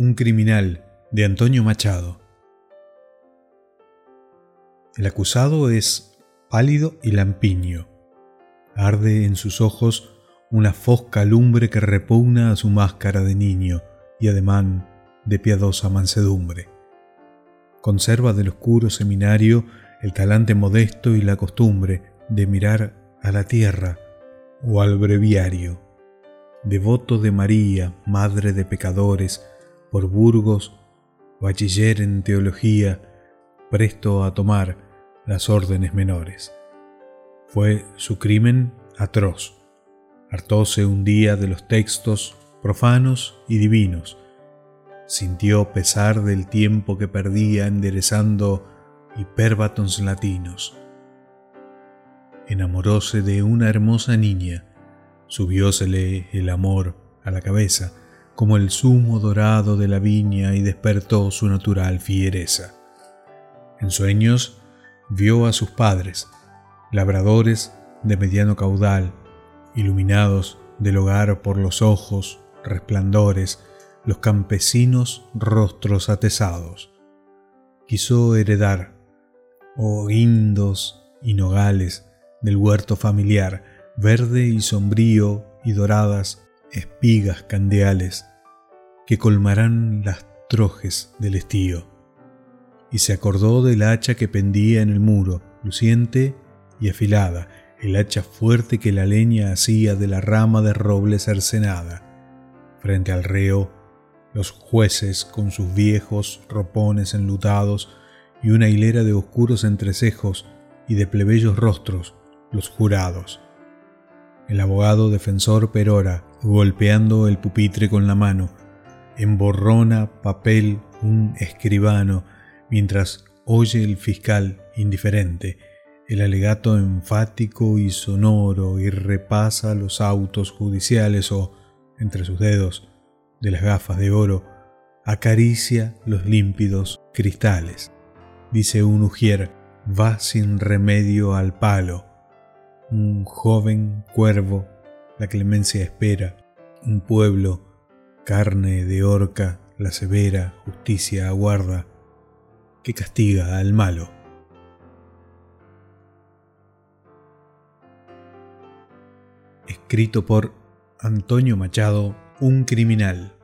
Un criminal de Antonio Machado. El acusado es pálido y lampiño. Arde en sus ojos una fosca lumbre que repugna a su máscara de niño y ademán de piadosa mansedumbre. Conserva del oscuro seminario el talante modesto y la costumbre de mirar a la tierra o al breviario. Devoto de María, madre de pecadores, por Burgos, bachiller en teología, presto a tomar las órdenes menores. Fue su crimen atroz. Hartóse un día de los textos profanos y divinos. Sintió pesar del tiempo que perdía enderezando hiperbatons latinos. Enamoróse de una hermosa niña, subiósele el amor a la cabeza como el zumo dorado de la viña y despertó su natural fiereza. En sueños vio a sus padres, labradores de mediano caudal, iluminados del hogar por los ojos, resplandores, los campesinos rostros atesados. Quiso heredar, oh guindos y nogales del huerto familiar, verde y sombrío y doradas espigas candeales que colmarán las trojes del estío. Y se acordó del hacha que pendía en el muro, luciente y afilada, el hacha fuerte que la leña hacía de la rama de roble cercenada. Frente al reo, los jueces con sus viejos ropones enlutados y una hilera de oscuros entrecejos y de plebeyos rostros, los jurados. El abogado defensor perora, golpeando el pupitre con la mano, emborrona papel un escribano, mientras oye el fiscal indiferente el alegato enfático y sonoro y repasa los autos judiciales o, entre sus dedos, de las gafas de oro, acaricia los límpidos cristales. Dice un ujier, va sin remedio al palo. Un joven cuervo, la clemencia espera. Un pueblo, carne de horca, la severa justicia aguarda, que castiga al malo. escrito por Antonio Machado, un criminal.